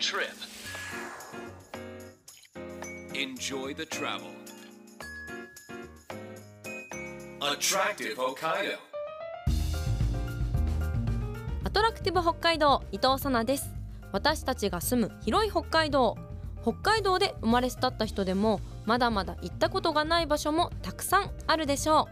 trip. Enjoy the travel. Attractive Hokkaido. アトラクティブ北海道伊藤さなです私たちが住む広い北海道北海道で生まれ育った人でもまだまだ行ったことがない場所もたくさんあるでしょ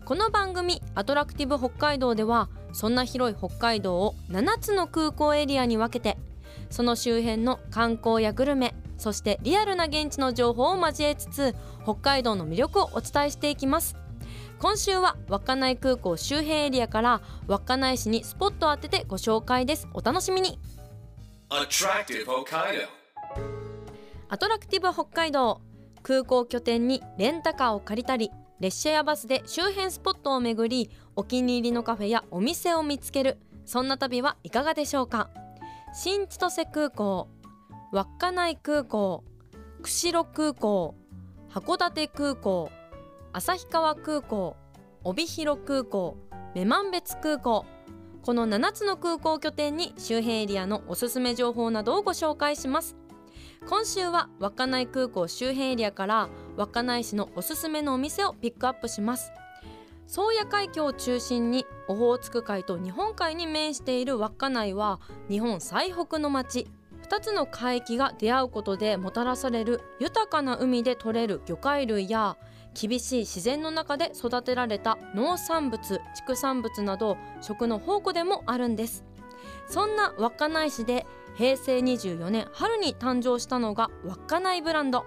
うこの番組アトラクティブ北海道ではそんな広い北海道を7つの空港エリアに分けてその周辺の観光やグルメそしてリアルな現地の情報を交えつつ北海道の魅力をお伝えしていきます。今週は稚内空港周辺エリアから稚内市にスポットを当ててご紹介です。お楽しみに.アトラクティブ北海道。空港拠点にレンタカーを借りたり列車やバスで周辺スポットを巡りお気に入りのカフェやお店を見つける。そんな旅はいかがでしょうか？新千歳空港稚内空港釧路空港函館空港旭川空港帯広空港女満別空港この7つの空港拠点に周辺エリアのおすすめ情報などをご紹介します。今週は稚内空港周辺エリアから稚内市のおすすめのお店をピックアップします。宗谷海峡を中心にオホーツク海と日本海に面している稚内は日本最北の町。2つの海域が出会うことでもたらされる豊かな海で採れる魚介類や厳しい自然の中で育てられた農産物畜産物など食の宝庫でもあるんです。そんな稚内市で平成24年春に誕生したのが稚内ブランド。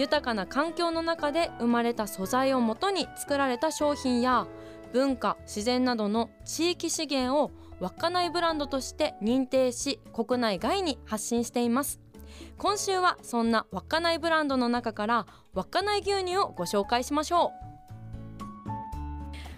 豊かな環境の中で生まれた素材をもとに作られた商品や文化自然などの地域資源を稚内ブランドとして認定し国内外に発信しています。今週はそんな稚内ブランドの中から稚内牛乳をご紹介しましょう。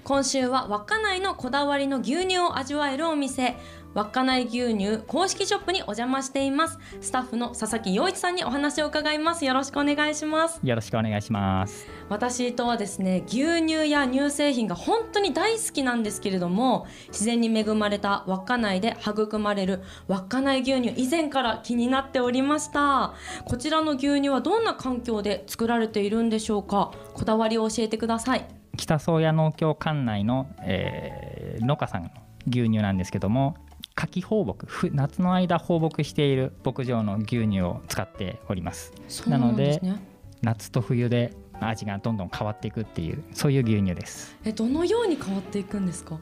今週は稚内のこだわりの牛乳を味わえるお店稚内牛乳公式ショップにお邪魔しています。スタッフの佐々木陽一さんにお話を伺います。よろしくお願いします。よろしくお願いします。私とはですね牛乳や乳製品が本当に大好きなんですけれども自然に恵まれた稚内で育まれる稚内牛乳以前から気になっておりました。こちらの牛乳はどんな環境で作られているんでしょうか？こだわりを教えてください。北宗谷農協管内の、えー農家さんの牛乳なんですけども夏季放牧ふ夏の間放牧している牧場の牛乳を使っております。そうなんですね。夏と冬で味がどんどん変わっていくっていうそういう牛乳です。えどのように変わっていくんですか？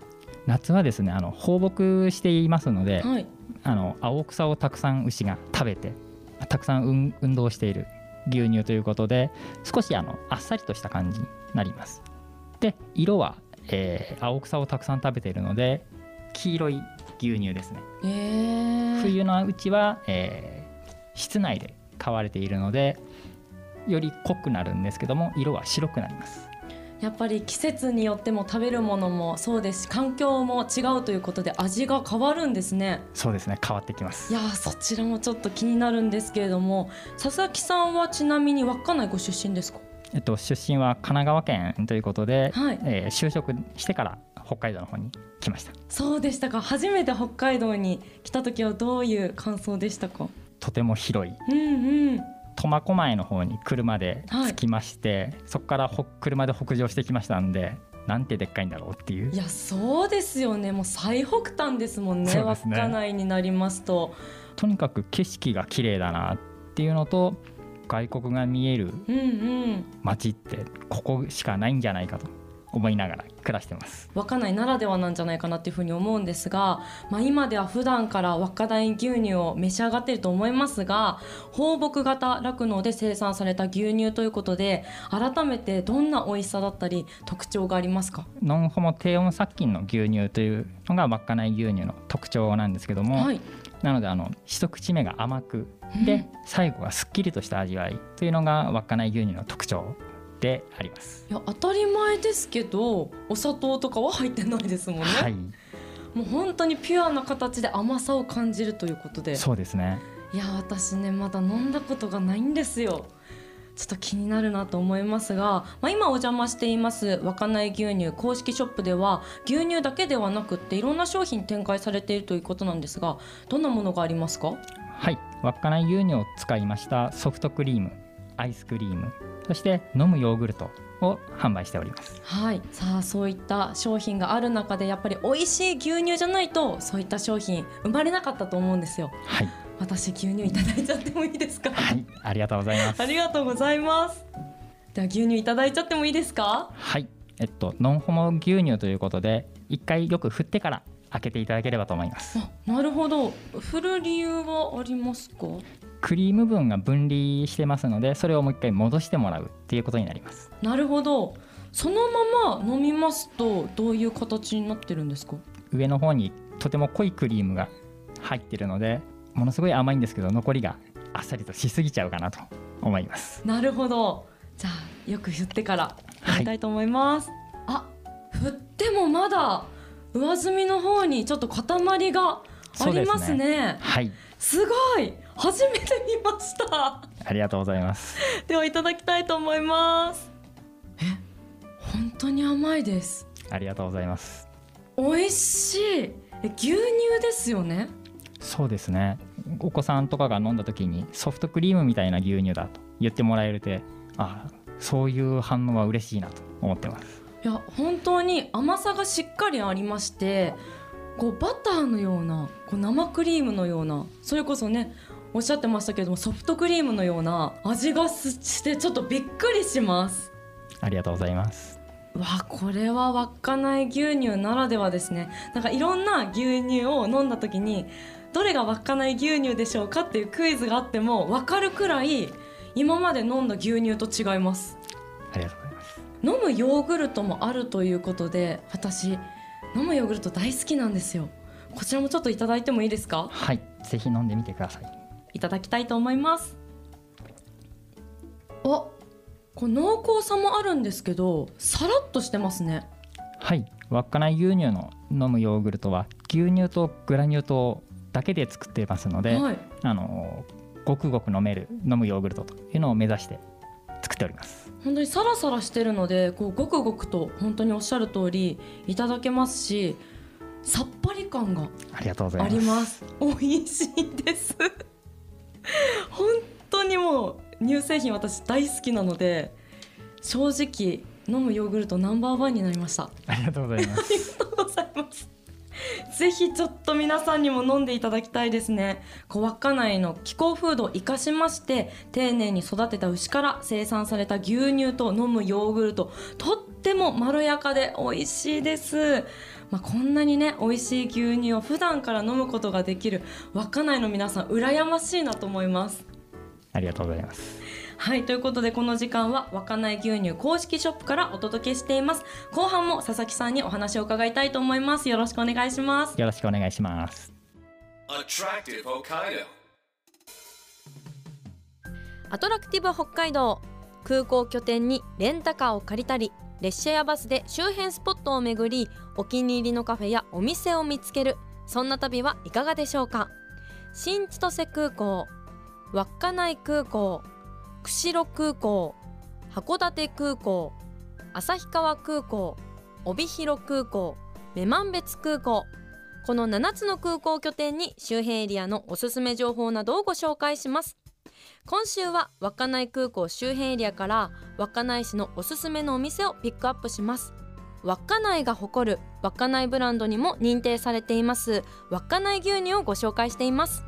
夏はですねあの放牧していますので、はい。あの青草をたくさん牛が食べてたくさん運運動している牛乳ということで少しあのあっさりとした感じになります。で色は、えー青草をたくさん食べているので黄色い牛乳ですね。えー、冬のうちは、えー室内で飼われているのでより濃くなるんですけども色は白くなります。やっぱり季節によっても食べるものもそうですし環境も違うということで味が変わるんですね。そうですね変わってきます。いやーそちらもちょっと気になるんですけれども佐々木さんはちなみに稚内ご出身ですか？えっと出身は神奈川県ということで、はい。えー就職してから北海道の方に来ました。そうでしたか。初めて北海道に来た時はどういう感想でしたか。とても広い。うんうん。苫小牧の方に車で着きまして、そこからほ車で北上してきましたんでなんてでっかいんだろうっていう。いやそうですよね。もう最北端ですもんね。そうですね。稚内になりますと。とにかく景色が綺麗だなっていうのと外国が見えるうんうん。街ってここしかないんじゃないかと思いながら暮らしてます。稚内ならではなんじゃないかなっていうふうに思うんですが、まあ、今では普段から稚内牛乳を召し上がっていると思いますが放牧型酪農で生産された牛乳ということで改めてどんな美味しさだったり特徴がありますか？ノンホモ低温殺菌の牛乳というのが稚内牛乳の特徴なんですけども、はい。なのであの一口目が甘くうん。で最後がすっきりとした味わいというのが稚内牛乳の特徴であります。いや当たり前ですけどお砂糖とかは入ってないですもんね、はい、もう本当にピュアな形で甘さを感じるということで。そうですね。いや私ねまだ飲んだことがないんですよ。ちょっと気になるなと思いますが、まあ、今お邪魔しています稚内牛乳公式ショップでは牛乳だけではなくっていろんな商品展開されているということなんですがどんなものがありますか？はい、稚内牛乳を使いましたソフトクリームアイスクリームそして飲むヨーグルトを販売しております。はい。さあそういった商品がある中でやっぱり美味しい牛乳じゃないとそういった商品生まれなかったと思うんですよ。はい。私牛乳いただいちゃってもいいですか？はい。ありがとうございます。ありがとうございます。では牛乳いただいちゃってもいいですか？はい。えっとノンホモ牛乳ということで一回よく振ってから開けていただければと思います。あなるほど。振る理由はありますか？クリーム分が分離してますのでそれをもう一回戻してもらうっていうことになります。なるほど。そのまま飲みますとどういう形になってるんですか？上の方にとても濃いクリームが入ってるのでものすごい甘いんですけど残りがあっさりとしすぎちゃうかなと思います。なるほど。じゃあよく振ってからやりたいと思います、あ振ってもまだ上澄みの方にちょっと塊がありますね。はい。すごい初めて見ました。ありがとうございます。ではいただきたいと思います。え本当に甘いです。ありがとうございます。美味しい。え牛乳ですよね？そうですね。お子さんとかが飲んだ時にソフトクリームみたいな牛乳だと言ってもらえるとあそういう反応は嬉しいなと思ってます。いや本当に甘さがしっかりありましてこうバターのようなこう生クリームのようなそれこそねおっしゃってましたけれどもソフトクリームのような味がすしてちょっとびっくりします。ありがとうございます。わこれは稚内牛乳ならではですね。なんかいろんな牛乳を飲んだ時にどれが稚内牛乳でしょうかっていうクイズがあっても分かるくらい今まで飲んだ牛乳と違います。ありがとうございます。飲むヨーグルトもあるということで私飲むヨーグルト大好きなんですよ。こちらもちょっといただいてもいいですか？はいぜひ飲んでみてくださいいただきたいと思います。あこう濃厚さもあるんですけどさらっとしてますね。はい。稚内牛乳の飲むヨーグルトは牛乳とグラニュー糖だけで作っていますので、はい。あのごくごく飲める飲むヨーグルトというのを目指して作っております。本当にサラサラしてるのでこうごくごくと本当におっしゃる通りいただけますしさっぱり感がありがとうございます。美味しいです乳製品私大好きなので正直飲むヨーグルトナンバーワンになりました。ありがとうございます。ありがとうございます。ぜひちょっと皆さんにも飲んでいただきたいですね。小稚内の気候風土を生かしまして丁寧に育てた牛から生産された牛乳と飲むヨーグルト。とってもまろやかで美味しいです。まあ、こんなにね美味しい牛乳を普段から飲むことができる稚内の皆さん羨ましいなと思います。ありがとうございますはいということでこの時間は稚内牛乳公式ショップからお届けしています。後半も佐々木さんにお話を伺いたいと思います。よろしくお願いします。よろしくお願いします.アトラクティブ北海道空港拠点にレンタカーを借りたり列車やバスで周辺スポットを巡りお気に入りのカフェやお店を見つける。そんな旅はいかがでしょうか。新千歳空港稚内空港釧路空港函館空港旭川空港帯広空港女満別空港。この7つの空港拠点に周辺エリアのおすすめ情報などをご紹介します。今週は稚内空港周辺エリアから稚内市のおすすめのお店をピックアップします。稚内が誇る稚内ブランドにも認定されています稚内牛乳をご紹介しています。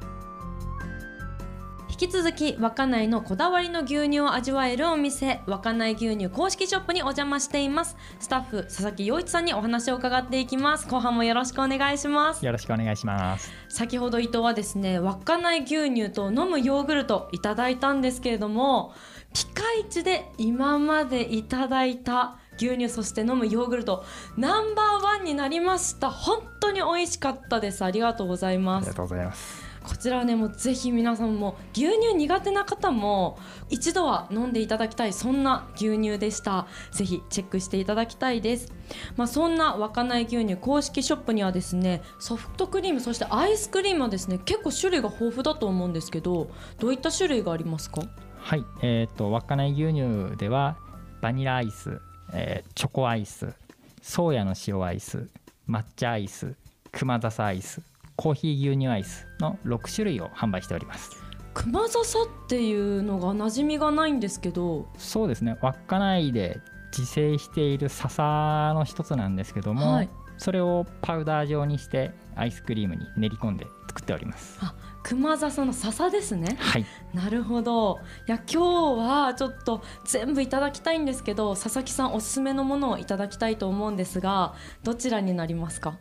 き続き稚内のこだわりの牛乳を味わえるお店稚内牛乳公式ショップにお邪魔しています。スタッフ佐々木陽一さんにお話を伺っていきます。後半もよろしくお願いします。よろしくお願いします。先ほど伊藤はですね稚内牛乳と飲むヨーグルトいただいたんですけれどもピカイチで今までいただいた牛乳そして飲むヨーグルトナンバーワンになりました。本当に美味しかったです。ありがとうございあます。りがとうございますこちらはねもうぜひ皆さんも牛乳苦手な方も一度は飲んでいただきたいそんな牛乳でした。ぜひチェックしていただきたいです。まあそんな稚内牛乳公式ショップにはですねソフトクリームそしてアイスクリームはですね結構種類が豊富だと思うんですけどどういった種類がありますか？はいえっ、と稚内牛乳ではバニラアイス、えーチョコアイスソーヤの塩アイス抹茶アイス熊笹アイスコーヒー牛乳アイスの6種類を販売しております。熊笹っていうのが馴染みがないんですけど。そうですね。稚内で自生している笹の一つなんですけども、はい。それをパウダー状にしてアイスクリームに練り込んで作っております。熊笹の笹ですね。はい。なるほど。いや今日はちょっと全部いただきたいんですけど佐々木さんおすすめのものをいただきたいと思うんですがどちらになりますか？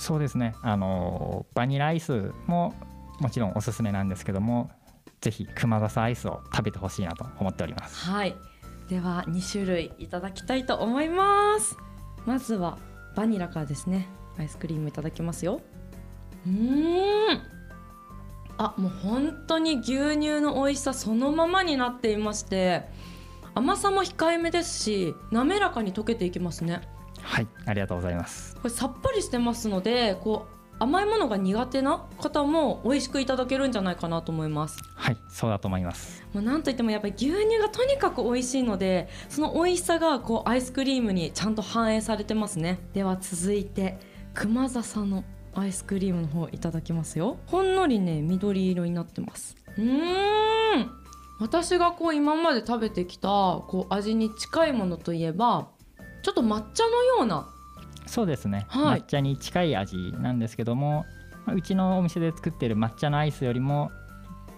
そうですね。あのバニラアイスももちろんおすすめなんですけどもぜひ熊笹アイスを食べてほしいなと思っております。はい。では2種類いただきたいと思います。まずはバニラからですね。アイスクリームいただきますよ。うん。あもう本当に牛乳の美味しさそのままになっていまして甘さも控えめですし滑らかに溶けていきますね。はいありがとうございます。これさっぱりしてますのでこう甘いものが苦手な方も美味しくいただけるんじゃないかなと思います。はいそうだと思います。もうなんといってもやっぱり牛乳がとにかく美味しいのでその美味しさがこうアイスクリームにちゃんと反映されてますね。では続いて熊笹のアイスクリームの方いただきますよ。ほんのりね緑色になってます。うーん。私がこう今まで食べてきたこう味に近いものといえばちょっと抹茶のような。そうですね、はい。抹茶に近い味なんですけどもまあうちのお店で作っている抹茶のアイスよりも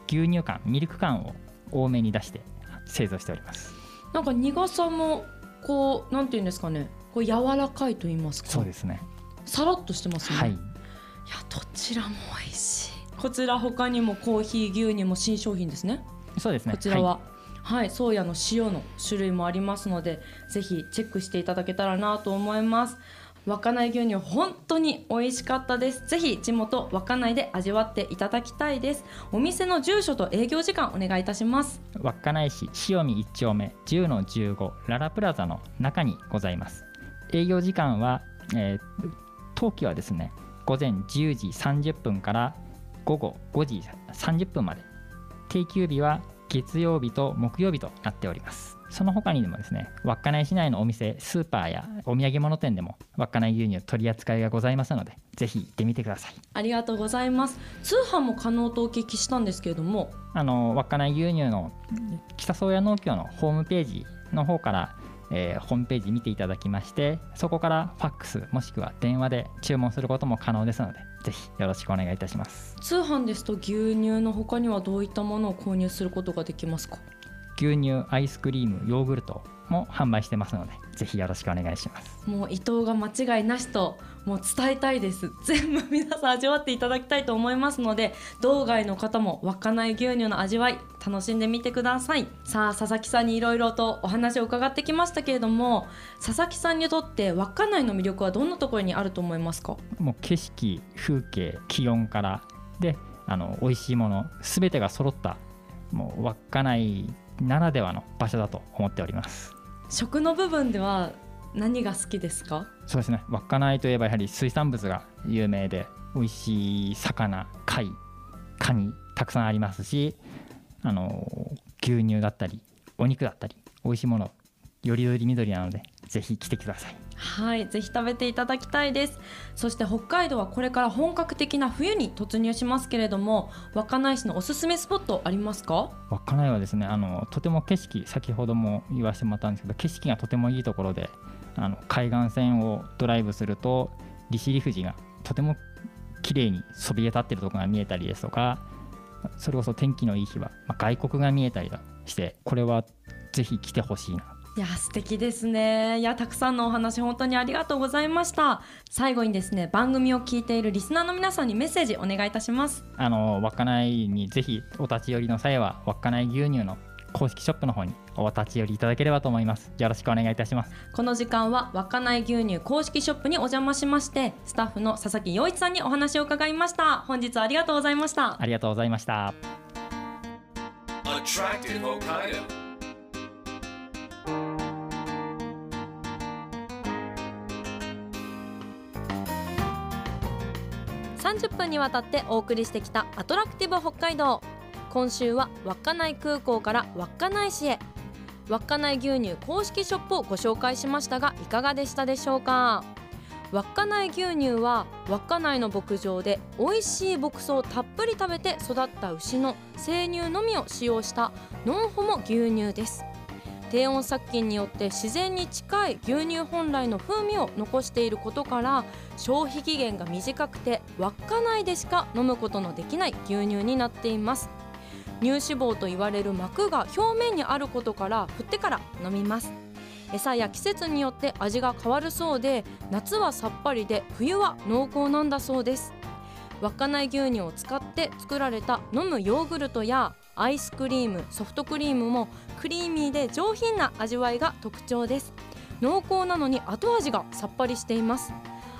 牛乳感ミルク感を多めに出して製造しております。なんか苦さもこうなんていうんですかね。こう柔らかいと言いますか。そうですね。さらっとしてますね、はい。いやどちらも美味しい。こちら他にもコーヒー牛乳も新商品ですね。そうですね。こちらははい、ソーヤの塩の種類もありますのでぜひチェックしていただけたらなと思います。稚内牛乳本当に美味しかったです。ぜひ地元稚内で味わっていただきたいです。お店の住所と営業時間お願いいたします。稚内市塩見1丁目10の15ララプラザの中にございます。営業時間は、えー当期はですね午前10時30分から午後5時30分まで。定休日は月曜日と木曜日となっております。その他にもですね稚内市内のお店スーパーやお土産物店でも稚内牛乳取り扱いがございますのでぜひ行ってみてください。ありがとうございます。通販も可能とお聞きしたんですけれども。あの稚内牛乳の北宗谷農協のホームページの方から、えーホームページ見ていただきましてそこからファックスもしくは電話で注文することも可能ですのでぜひよろしくお願いいたします。通販ですと牛乳の他にはどういったものを購入することができますか？牛乳アイスクリームヨーグルトも販売してますのでぜひよろしくお願いします。もう伊藤が間違いなしともう伝えたいです。全部皆さん味わっていただきたいと思いますので道外の方も稚内牛乳の味わい楽しんでみてください。さあ佐々木さんにいろいろとお話を伺ってきましたけれども佐々木さんにとって稚内の魅力はどんなところにあると思いますか？もう景色風景気温からであの美味しいもの全てが揃ったもう稚内ならではの場所だと思っております。食の部分では何が好きですか？そうですね稚内といえばやはり水産物が有名で美味しい魚貝カニたくさんありますしあの牛乳だったりお肉だったり美味しいものよりどり緑なのでぜひ来てくださいはい、ぜひ食べていただきたいです。そして北海道はこれから本格的な冬に突入しますけれども、稚内市のおすすめスポットありますか？稚内はですねあのとても景色先ほども言わせてもらったんですけど景色がとてもいいところであの海岸線をドライブすると利尻富士がとても綺麗にそびえ立っているところが見えたりですとかそれこそ天気のいい日は、まあ外国が見えたりだしてこれはぜひ来てほしいないや素敵ですね。いやたくさんのお話本当にありがとうございました。最後にですね番組を聞いているリスナーの皆さんにメッセージお願いいたします。あの稚内にぜひお立ち寄りの際は稚内牛乳の公式ショップの方にお立ち寄りいただければと思いますよろしくお願いいたしますこの時間は稚内牛乳公式ショップにお邪魔しまして、スタッフの佐々木陽一さんにお話を伺いました。本日はありがとうございました。ありがとうございました Attractive Hokkaido. 30分にわたってお送りしてきたアトラクティブ北海道今週は稚内空港から稚内市へ。稚内牛乳公式ショップをご紹介しましたがいかがでしたでしょうか？稚内牛乳は稚内の牧場で美味しい牧草をたっぷり食べて育った牛の生乳のみを使用したノンホモ牛乳です。低温殺菌によって自然に近い牛乳本来の風味を残していることから消費期限が短くて稚内でしか飲むことのできない牛乳になっています。乳脂肪と言われる膜が表面にあることから振ってから飲みます。餌や季節によって味が変わるそうで夏はさっぱりで冬は濃厚なんだそうです。稚内牛乳を使って作られた飲むヨーグルトやアイスクリームソフトクリームもクリーミーで上品な味わいが特徴です。濃厚なのに後味がさっぱりしています。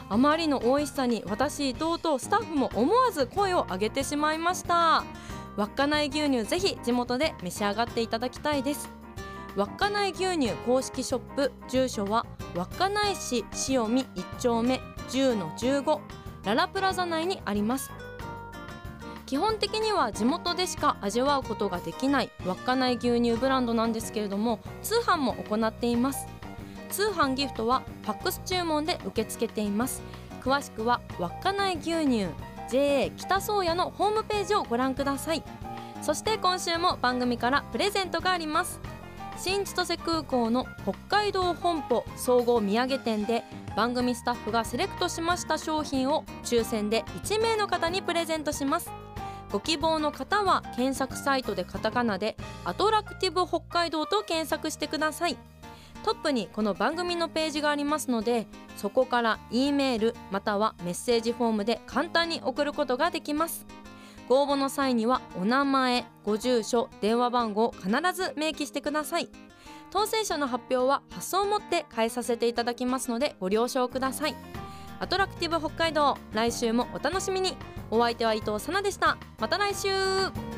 あまりの美味しさに私伊藤とスタッフも思わず声を上げてしまいました。稚内牛乳ぜひ地元で召し上がっていただきたいです。稚内牛乳公式ショップ住所は稚内市塩見1丁目10-15ララプラザ内にあります。基本的には地元でしか味わうことができない稚内牛乳ブランドなんですけれども通販も行っています。通販ギフトはファックス注文で受け付けています。詳しくは稚内牛乳 JA 北宗谷のホームページをご覧ください。そして今週も番組からプレゼントがあります。新千歳空港の北海道本舗総合土産店で番組スタッフがセレクトしました商品を抽選で1名の方にプレゼントします。ご希望の方は検索サイトでカタカナでアトラクティブ北海道と検索してください。トップにこの番組のページがありますのでそこから E メールまたはメッセージフォームで簡単に送ることができます。ご応募の際にはお名前ご住所電話番号を必ず明記してください。当選者の発表は発送をもって返させていただきますのでご了承ください。アトラクティブ北海道来週もお楽しみに。お相手は伊藤さなでした。また来週。